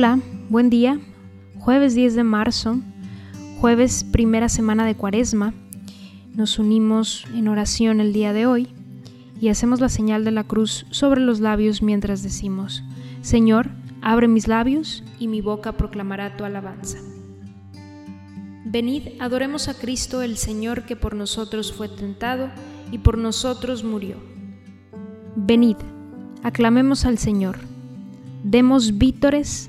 Hola, buen día. Jueves 10 de marzo, jueves primera semana de Cuaresma. Nos unimos en oración el día de hoy y hacemos la señal de la cruz sobre los labios mientras decimos, Señor, abre mis labios y mi boca proclamará tu alabanza. Venid, adoremos a Cristo el Señor que por nosotros fue tentado y por nosotros murió. Venid, aclamemos al Señor, demos vítores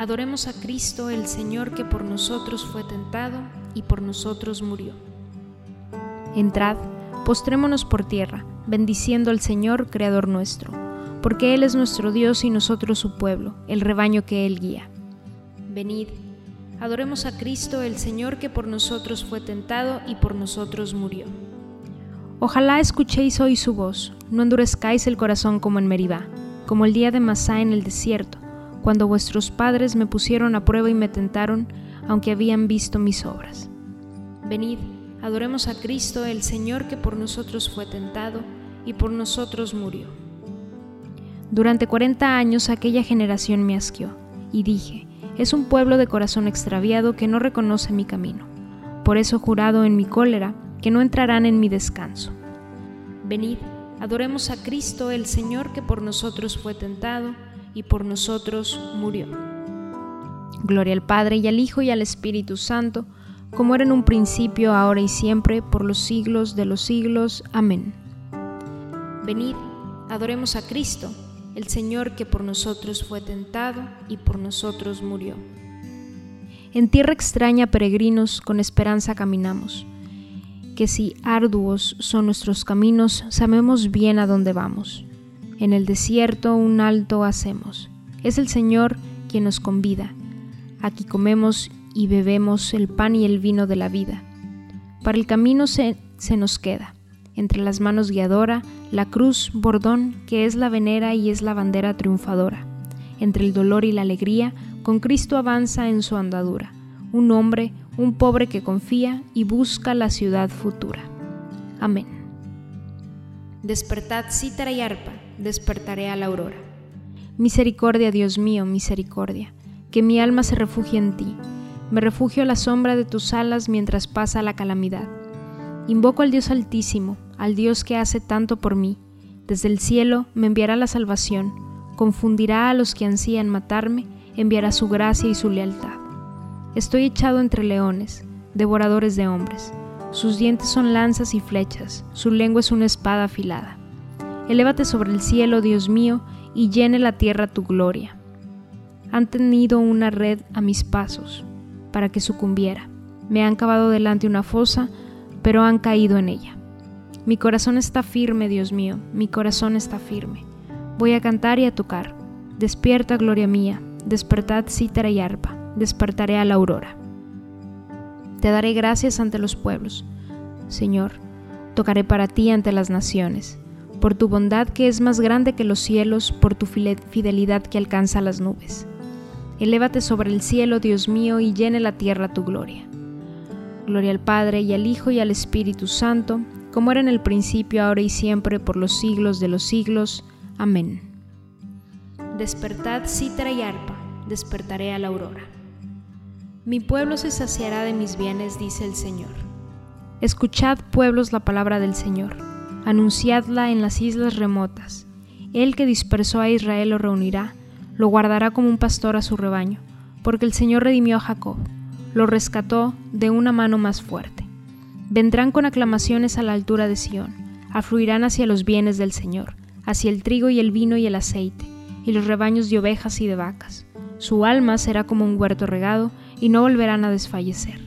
Adoremos a Cristo, el Señor que por nosotros fue tentado y por nosotros murió. Entrad, postrémonos por tierra, bendiciendo al Señor, Creador nuestro, porque Él es nuestro Dios y nosotros su pueblo, el rebaño que Él guía. Venid, adoremos a Cristo, el Señor que por nosotros fue tentado y por nosotros murió. Ojalá escuchéis hoy su voz, no endurezcáis el corazón como en Meribá, como el día de Masá en el desierto cuando vuestros padres me pusieron a prueba y me tentaron, aunque habían visto mis obras. Venid, adoremos a Cristo, el Señor que por nosotros fue tentado y por nosotros murió. Durante cuarenta años aquella generación me asqueó, y dije, es un pueblo de corazón extraviado que no reconoce mi camino. Por eso jurado en mi cólera que no entrarán en mi descanso. Venid, adoremos a Cristo, el Señor que por nosotros fue tentado y por nosotros murió. Gloria al Padre y al Hijo y al Espíritu Santo, como era en un principio, ahora y siempre, por los siglos de los siglos. Amén. Venid, adoremos a Cristo, el Señor que por nosotros fue tentado y por nosotros murió. En tierra extraña, peregrinos, con esperanza caminamos. Que si arduos son nuestros caminos, sabemos bien a dónde vamos. En el desierto un alto hacemos. Es el Señor quien nos convida. Aquí comemos y bebemos el pan y el vino de la vida. Para el camino se, se nos queda, entre las manos guiadora, la cruz bordón que es la venera y es la bandera triunfadora. Entre el dolor y la alegría, con Cristo avanza en su andadura. Un hombre, un pobre que confía y busca la ciudad futura. Amén. Despertad cítara y arpa despertaré a la aurora. Misericordia, Dios mío, misericordia, que mi alma se refugie en ti. Me refugio a la sombra de tus alas mientras pasa la calamidad. Invoco al Dios Altísimo, al Dios que hace tanto por mí. Desde el cielo me enviará la salvación, confundirá a los que ansían matarme, enviará su gracia y su lealtad. Estoy echado entre leones, devoradores de hombres. Sus dientes son lanzas y flechas, su lengua es una espada afilada. Elévate sobre el cielo, Dios mío, y llene la tierra tu gloria. Han tenido una red a mis pasos, para que sucumbiera. Me han cavado delante una fosa, pero han caído en ella. Mi corazón está firme, Dios mío, mi corazón está firme. Voy a cantar y a tocar. Despierta, gloria mía, despertad cítara y arpa, despertaré a la aurora. Te daré gracias ante los pueblos. Señor, tocaré para ti ante las naciones, por tu bondad que es más grande que los cielos, por tu fidelidad que alcanza las nubes. Elévate sobre el cielo, Dios mío, y llene la tierra tu gloria. Gloria al Padre y al Hijo y al Espíritu Santo, como era en el principio, ahora y siempre, por los siglos de los siglos. Amén. Despertad cítara y arpa, despertaré a la aurora. Mi pueblo se saciará de mis bienes, dice el Señor. Escuchad, pueblos, la palabra del Señor. Anunciadla en las islas remotas. El que dispersó a Israel lo reunirá, lo guardará como un pastor a su rebaño, porque el Señor redimió a Jacob, lo rescató de una mano más fuerte. Vendrán con aclamaciones a la altura de Sión, afluirán hacia los bienes del Señor, hacia el trigo y el vino y el aceite, y los rebaños de ovejas y de vacas. Su alma será como un huerto regado, y no volverán a desfallecer.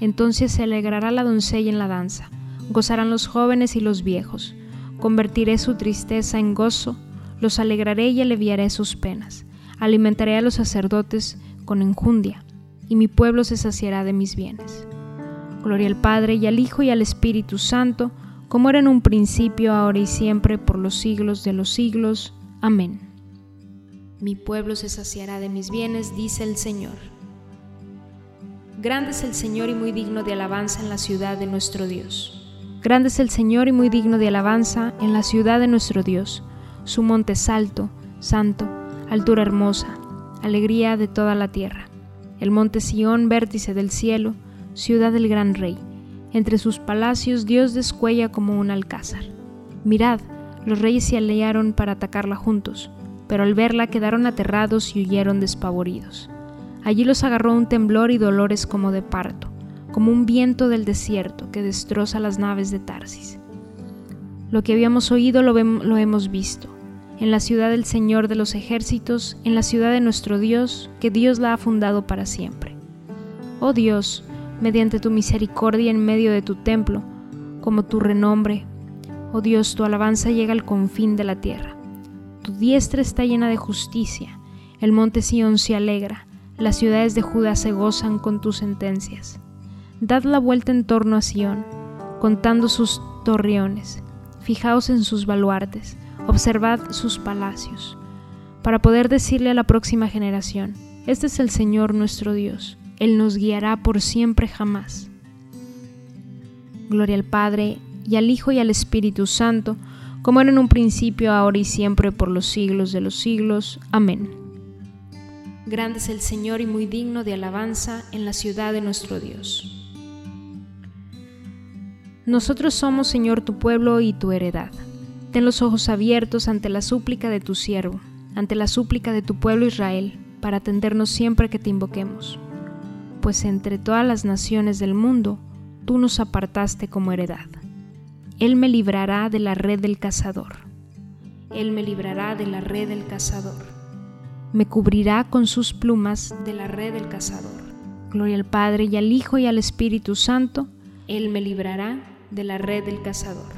Entonces se alegrará la doncella en la danza, gozarán los jóvenes y los viejos. Convertiré su tristeza en gozo, los alegraré y aliviaré sus penas. Alimentaré a los sacerdotes con enjundia, y mi pueblo se saciará de mis bienes. Gloria al Padre y al Hijo y al Espíritu Santo, como era en un principio, ahora y siempre, por los siglos de los siglos. Amén. Mi pueblo se saciará de mis bienes, dice el Señor. Grande es el Señor y muy digno de alabanza en la ciudad de nuestro Dios. Grande es el Señor y muy digno de alabanza en la ciudad de nuestro Dios. Su monte es alto, santo, altura hermosa, alegría de toda la tierra. El monte Sión, vértice del cielo, ciudad del gran rey. Entre sus palacios Dios descuella como un alcázar. Mirad, los reyes se aliaron para atacarla juntos, pero al verla quedaron aterrados y huyeron despavoridos. Allí los agarró un temblor y dolores como de parto, como un viento del desierto que destroza las naves de Tarsis. Lo que habíamos oído lo, lo hemos visto, en la ciudad del Señor de los ejércitos, en la ciudad de nuestro Dios, que Dios la ha fundado para siempre. Oh Dios, mediante tu misericordia en medio de tu templo, como tu renombre, oh Dios, tu alabanza llega al confín de la tierra. Tu diestra está llena de justicia, el monte Sión se alegra, las ciudades de Judá se gozan con tus sentencias. Dad la vuelta en torno a Sión, contando sus torreones. Fijaos en sus baluartes, observad sus palacios, para poder decirle a la próxima generación, este es el Señor nuestro Dios, Él nos guiará por siempre jamás. Gloria al Padre, y al Hijo y al Espíritu Santo, como era en un principio, ahora y siempre, por los siglos de los siglos. Amén. Grande es el Señor y muy digno de alabanza en la ciudad de nuestro Dios. Nosotros somos, Señor, tu pueblo y tu heredad. Ten los ojos abiertos ante la súplica de tu siervo, ante la súplica de tu pueblo Israel, para atendernos siempre que te invoquemos. Pues entre todas las naciones del mundo, tú nos apartaste como heredad. Él me librará de la red del cazador. Él me librará de la red del cazador me cubrirá con sus plumas de la red del cazador. Gloria al Padre y al Hijo y al Espíritu Santo, Él me librará de la red del cazador.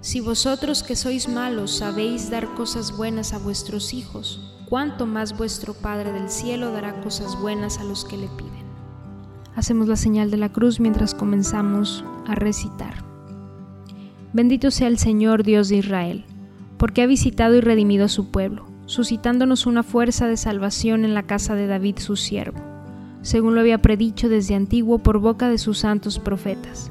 Si vosotros que sois malos sabéis dar cosas buenas a vuestros hijos, cuánto más vuestro Padre del cielo dará cosas buenas a los que le piden. Hacemos la señal de la cruz mientras comenzamos a recitar. Bendito sea el Señor Dios de Israel, porque ha visitado y redimido a su pueblo suscitándonos una fuerza de salvación en la casa de David su siervo, según lo había predicho desde antiguo por boca de sus santos profetas.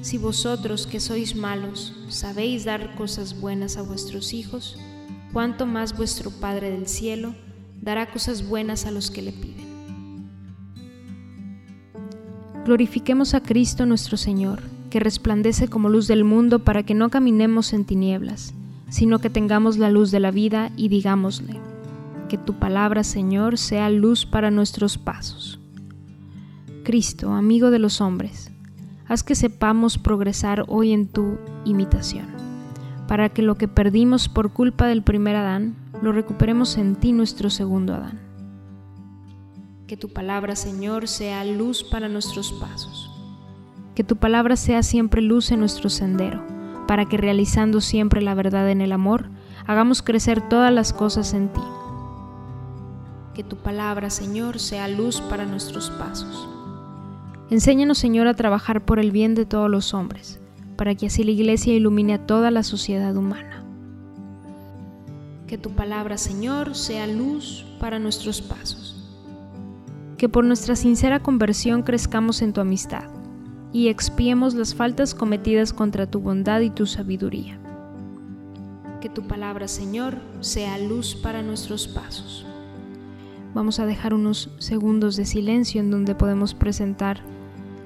Si vosotros que sois malos sabéis dar cosas buenas a vuestros hijos, cuánto más vuestro Padre del cielo dará cosas buenas a los que le piden. Glorifiquemos a Cristo nuestro Señor, que resplandece como luz del mundo para que no caminemos en tinieblas, sino que tengamos la luz de la vida y digámosle, que tu palabra, Señor, sea luz para nuestros pasos. Cristo, amigo de los hombres, haz que sepamos progresar hoy en tu imitación, para que lo que perdimos por culpa del primer Adán, lo recuperemos en ti, nuestro segundo Adán. Que tu palabra, Señor, sea luz para nuestros pasos. Que tu palabra sea siempre luz en nuestro sendero, para que realizando siempre la verdad en el amor, hagamos crecer todas las cosas en ti. Que tu palabra, Señor, sea luz para nuestros pasos. Enséñanos, Señor, a trabajar por el bien de todos los hombres, para que así la Iglesia ilumine a toda la sociedad humana. Que tu palabra, Señor, sea luz para nuestros pasos que por nuestra sincera conversión crezcamos en tu amistad y expiemos las faltas cometidas contra tu bondad y tu sabiduría. Que tu palabra, Señor, sea luz para nuestros pasos. Vamos a dejar unos segundos de silencio en donde podemos presentar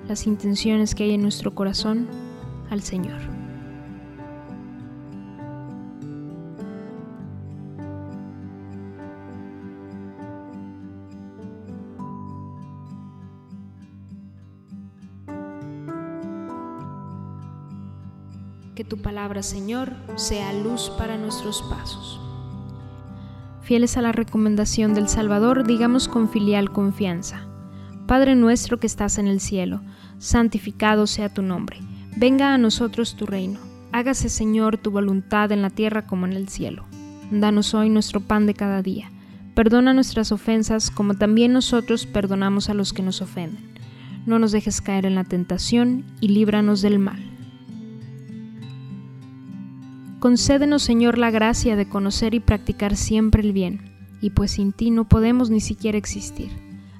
las intenciones que hay en nuestro corazón al Señor. Que tu palabra, Señor, sea luz para nuestros pasos. Fieles a la recomendación del Salvador, digamos con filial confianza. Padre nuestro que estás en el cielo, santificado sea tu nombre. Venga a nosotros tu reino. Hágase, Señor, tu voluntad en la tierra como en el cielo. Danos hoy nuestro pan de cada día. Perdona nuestras ofensas como también nosotros perdonamos a los que nos ofenden. No nos dejes caer en la tentación y líbranos del mal. Concédenos, Señor, la gracia de conocer y practicar siempre el bien, y pues sin ti no podemos ni siquiera existir.